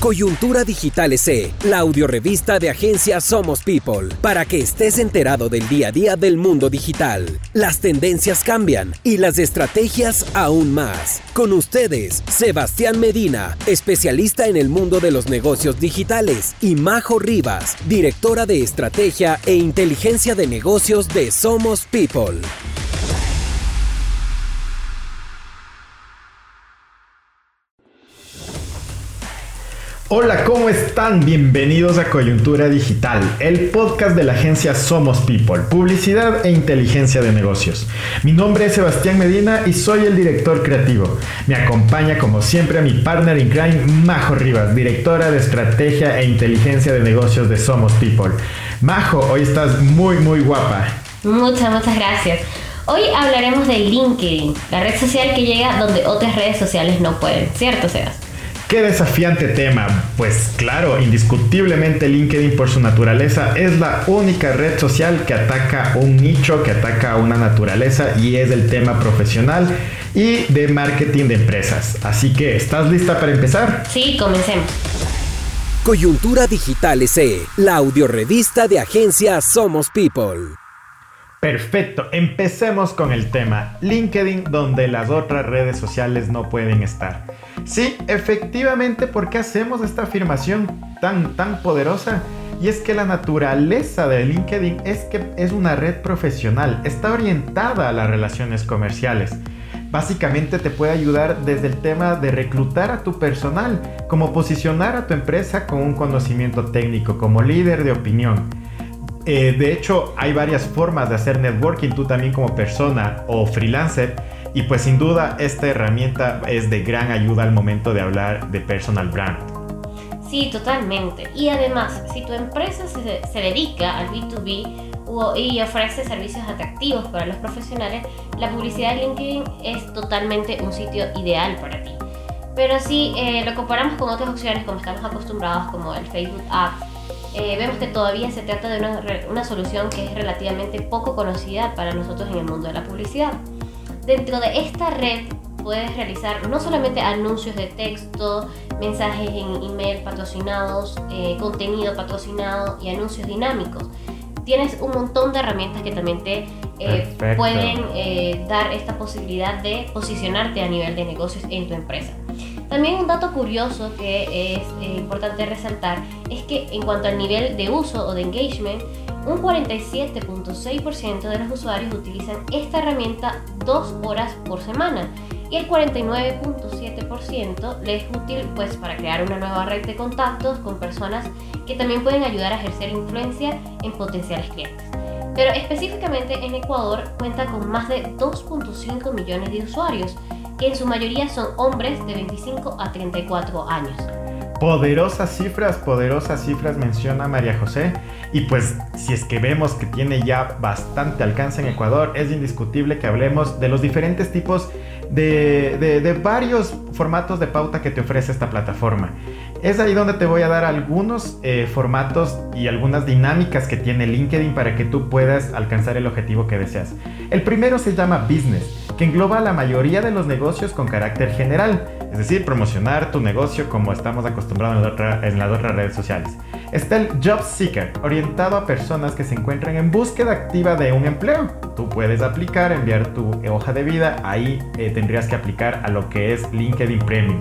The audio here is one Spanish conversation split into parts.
Coyuntura Digital SE, la audiorevista de agencia Somos People, para que estés enterado del día a día del mundo digital. Las tendencias cambian y las estrategias aún más. Con ustedes, Sebastián Medina, especialista en el mundo de los negocios digitales, y Majo Rivas, directora de estrategia e inteligencia de negocios de Somos People. Hola, ¿cómo están? Bienvenidos a Coyuntura Digital, el podcast de la agencia Somos People, publicidad e inteligencia de negocios. Mi nombre es Sebastián Medina y soy el director creativo. Me acompaña como siempre a mi partner in crime, Majo Rivas, directora de estrategia e inteligencia de negocios de Somos People. Majo, hoy estás muy, muy guapa. Muchas, muchas gracias. Hoy hablaremos de LinkedIn, la red social que llega donde otras redes sociales no pueden, ¿cierto, Sebas? Qué desafiante tema. Pues claro, indiscutiblemente LinkedIn por su naturaleza es la única red social que ataca un nicho, que ataca una naturaleza y es el tema profesional y de marketing de empresas. Así que, ¿estás lista para empezar? Sí, comencemos. Coyuntura Digital SE, la audiorevista de agencia Somos People. Perfecto, empecemos con el tema. LinkedIn donde las otras redes sociales no pueden estar. Sí, efectivamente, ¿por qué hacemos esta afirmación tan, tan poderosa? Y es que la naturaleza de LinkedIn es que es una red profesional, está orientada a las relaciones comerciales. Básicamente te puede ayudar desde el tema de reclutar a tu personal, como posicionar a tu empresa con un conocimiento técnico, como líder de opinión eh, de hecho, hay varias formas de hacer networking, tú también como persona o freelancer. Y pues sin duda esta herramienta es de gran ayuda al momento de hablar de personal brand. Sí, totalmente. Y además, si tu empresa se, se dedica al B2B y ofrece servicios atractivos para los profesionales, la publicidad de LinkedIn es totalmente un sitio ideal para ti. Pero si eh, lo comparamos con otras opciones como estamos acostumbrados, como el Facebook Ads, eh, vemos que todavía se trata de una, una, solución que es relativamente poco conocida para nosotros en el mundo de la publicidad. Dentro de esta red puedes realizar no solamente anuncios de texto, mensajes en email patrocinados, eh, contenido patrocinado y anuncios dinámicos. Tienes un montón de herramientas que también te eh, pueden dar esta posibilidad de posicionarte a nivel de negocios en tu empresa. También un dato curioso que es eh, importante resaltar es que en cuanto al nivel de uso o de engagement, un 47.6% de los usuarios utilizan esta herramienta dos horas por semana y el 49.7% les es útil pues para crear una nueva red de contactos con personas que también pueden ayudar a ejercer influencia en potenciales clientes. Pero específicamente en Ecuador cuenta con más de 2.5 millones de usuarios, que en su mayoría son hombres de 25 a 34 años. Poderosas cifras, poderosas cifras menciona María José. Y pues si es que vemos que tiene ya bastante alcance en Ecuador, es indiscutible que hablemos de los diferentes tipos de, varios formatos de pauta que te ofrece esta plataforma. Es ahí donde te voy a dar algunos eh, formatos y algunas dinámicas que tiene LinkedIn para que tú puedas alcanzar el objetivo que deseas. El primero se llama Business que engloba la mayoría de los negocios con carácter general, es decir, promocionar tu negocio como estamos acostumbrados en, las otras redes sociales. Está el Job Seeker, orientado a personas que se encuentran en búsqueda activa de un empleo. Tú puedes aplicar, enviar tu hoja de vida, ahí eh, tendrías que aplicar a lo que es LinkedIn Premium.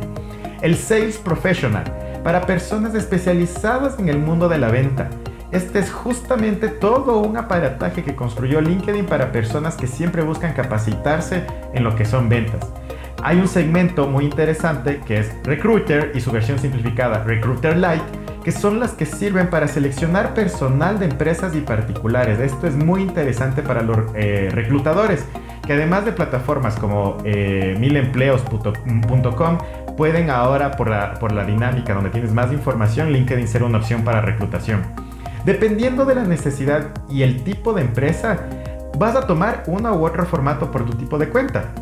El Sales Professional, para personas especializadas en el mundo de la venta este es justamente todo un aparataje que construyó LinkedIn para personas que siempre buscan capacitarse en lo que son ventas. Hay un segmento muy interesante que es Recruiter y su versión simplificada Recruiter Lite, que son las que sirven para seleccionar personal de empresas y particulares. Esto es muy interesante para los eh, reclutadores, que además de plataformas como eh, milempleos.com, pueden ahora por la, por la dinámica donde tienes más información, LinkedIn ser una opción para reclutación. Dependiendo de la necesidad y el tipo de empresa, vas a tomar uno u otro formato por tu tipo de cuenta.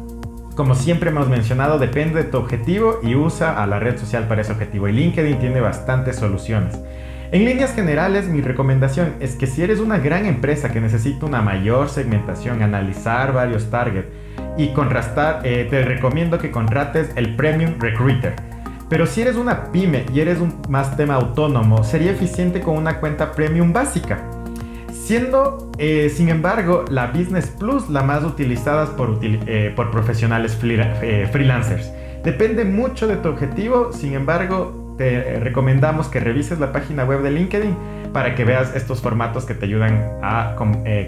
Como siempre hemos mencionado, depende de tu objetivo y usa a la red social para ese objetivo. Y LinkedIn tiene bastantes soluciones. En líneas generales, mi recomendación es que si eres una gran empresa que necesita una mayor segmentación, analizar varios targets y contrastar, eh, te recomiendo que contrates el Premium Recruiter Pero si eres una pyme y eres un más tema autónomo, sería eficiente con una cuenta premium básica. Siendo, eh, sin embargo, la Business Plus la más utilizada por, eh, por profesionales eh, freelancers. Depende mucho de tu objetivo, sin embargo, te recomendamos que revises la página web de LinkedIn para que veas estos formatos que te ayudan a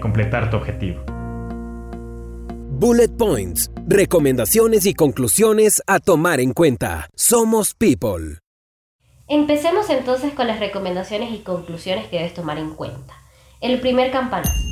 completar tu objetivo. Bullet Points, recomendaciones y conclusiones a tomar en cuenta. Somos People. Empecemos entonces con las recomendaciones y conclusiones que debes tomar en cuenta. El primer campanazo.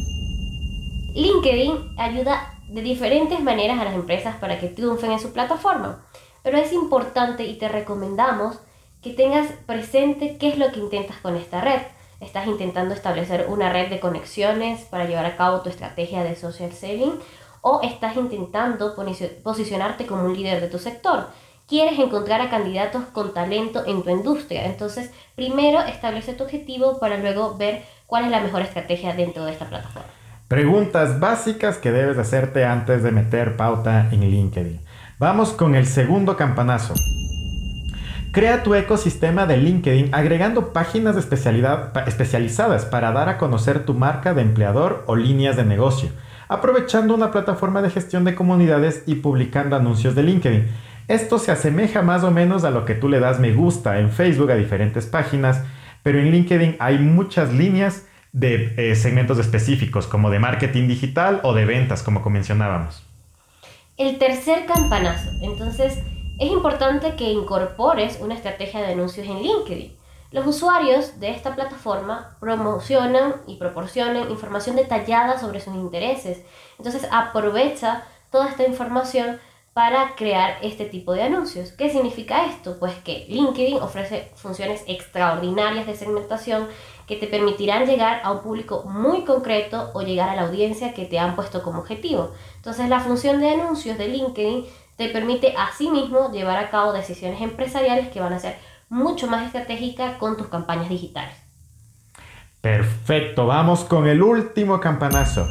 LinkedIn ayuda de diferentes maneras a las empresas para que triunfen en su plataforma, pero es importante y te recomendamos que tengas presente qué es lo que intentas con esta red. Estás intentando establecer una red de conexiones para llevar a cabo tu estrategia de social selling o estás intentando posicionarte como un líder de tu sector. Quieres encontrar a candidatos con talento en tu industria. Entonces, primero establece tu objetivo para luego ver cuál es la mejor estrategia dentro de esta plataforma. Preguntas básicas que debes hacerte antes de meter pauta en LinkedIn. Vamos con el segundo campanazo. Crea tu ecosistema de LinkedIn agregando páginas de especialidad, especializadas para dar a conocer tu marca de empleador o líneas de negocio aprovechando una plataforma de gestión de comunidades y publicando anuncios de LinkedIn. Esto se asemeja más o menos a lo que tú le das me gusta en Facebook a diferentes páginas, pero en LinkedIn hay muchas líneas de eh, segmentos específicos, como de marketing digital o de ventas, como mencionábamos. El tercer campanazo. Entonces, es importante que incorpores una estrategia de anuncios en LinkedIn. Los usuarios de esta plataforma promocionan y proporcionan información detallada sobre sus intereses. Entonces aprovecha toda esta información para crear este tipo de anuncios. ¿Qué significa esto? Pues que LinkedIn ofrece funciones extraordinarias de segmentación que te permitirán llegar a un público muy concreto o llegar a la audiencia que te han puesto como objetivo. Entonces la función de anuncios de LinkedIn te permite asimismo llevar a cabo decisiones empresariales que van a ser mucho más estratégica con tus campañas digitales. Perfecto, vamos con el último campanazo.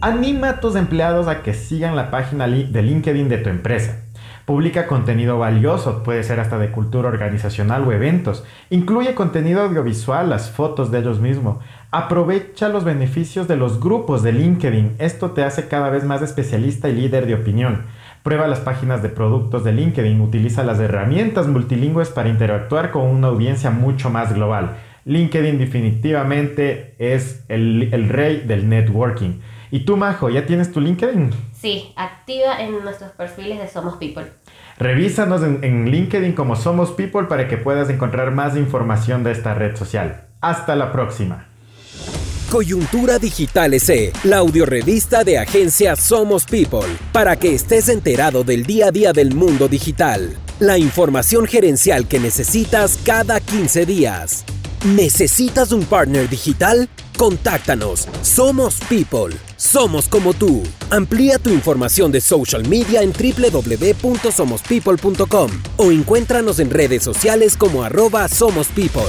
Anima a tus empleados a que sigan la página de LinkedIn de tu empresa. Publica contenido valioso, puede ser hasta de cultura organizacional o eventos. Incluye contenido audiovisual, las fotos de ellos mismos. Aprovecha los beneficios de los grupos de LinkedIn. Esto te hace cada vez más especialista y líder de opinión. Prueba las páginas de productos de LinkedIn, utiliza las herramientas multilingües para interactuar con una audiencia mucho más global. LinkedIn definitivamente es el, rey del networking. ¿Y tú, Majo, ya tienes tu LinkedIn? Sí, activa en nuestros perfiles de Somos People. Revísanos en, en LinkedIn como Somos People para que puedas encontrar más información de esta red social. Hasta la próxima. Coyuntura Digital S, la audiorevista de agencia Somos People, para que estés enterado del día a día del mundo digital. La información gerencial que necesitas cada 15 días. ¿Necesitas un partner digital? Contáctanos. Somos People. Somos como tú. Amplía tu información de social media en www.somospeople.com o encuéntranos en redes sociales como arroba Somos People.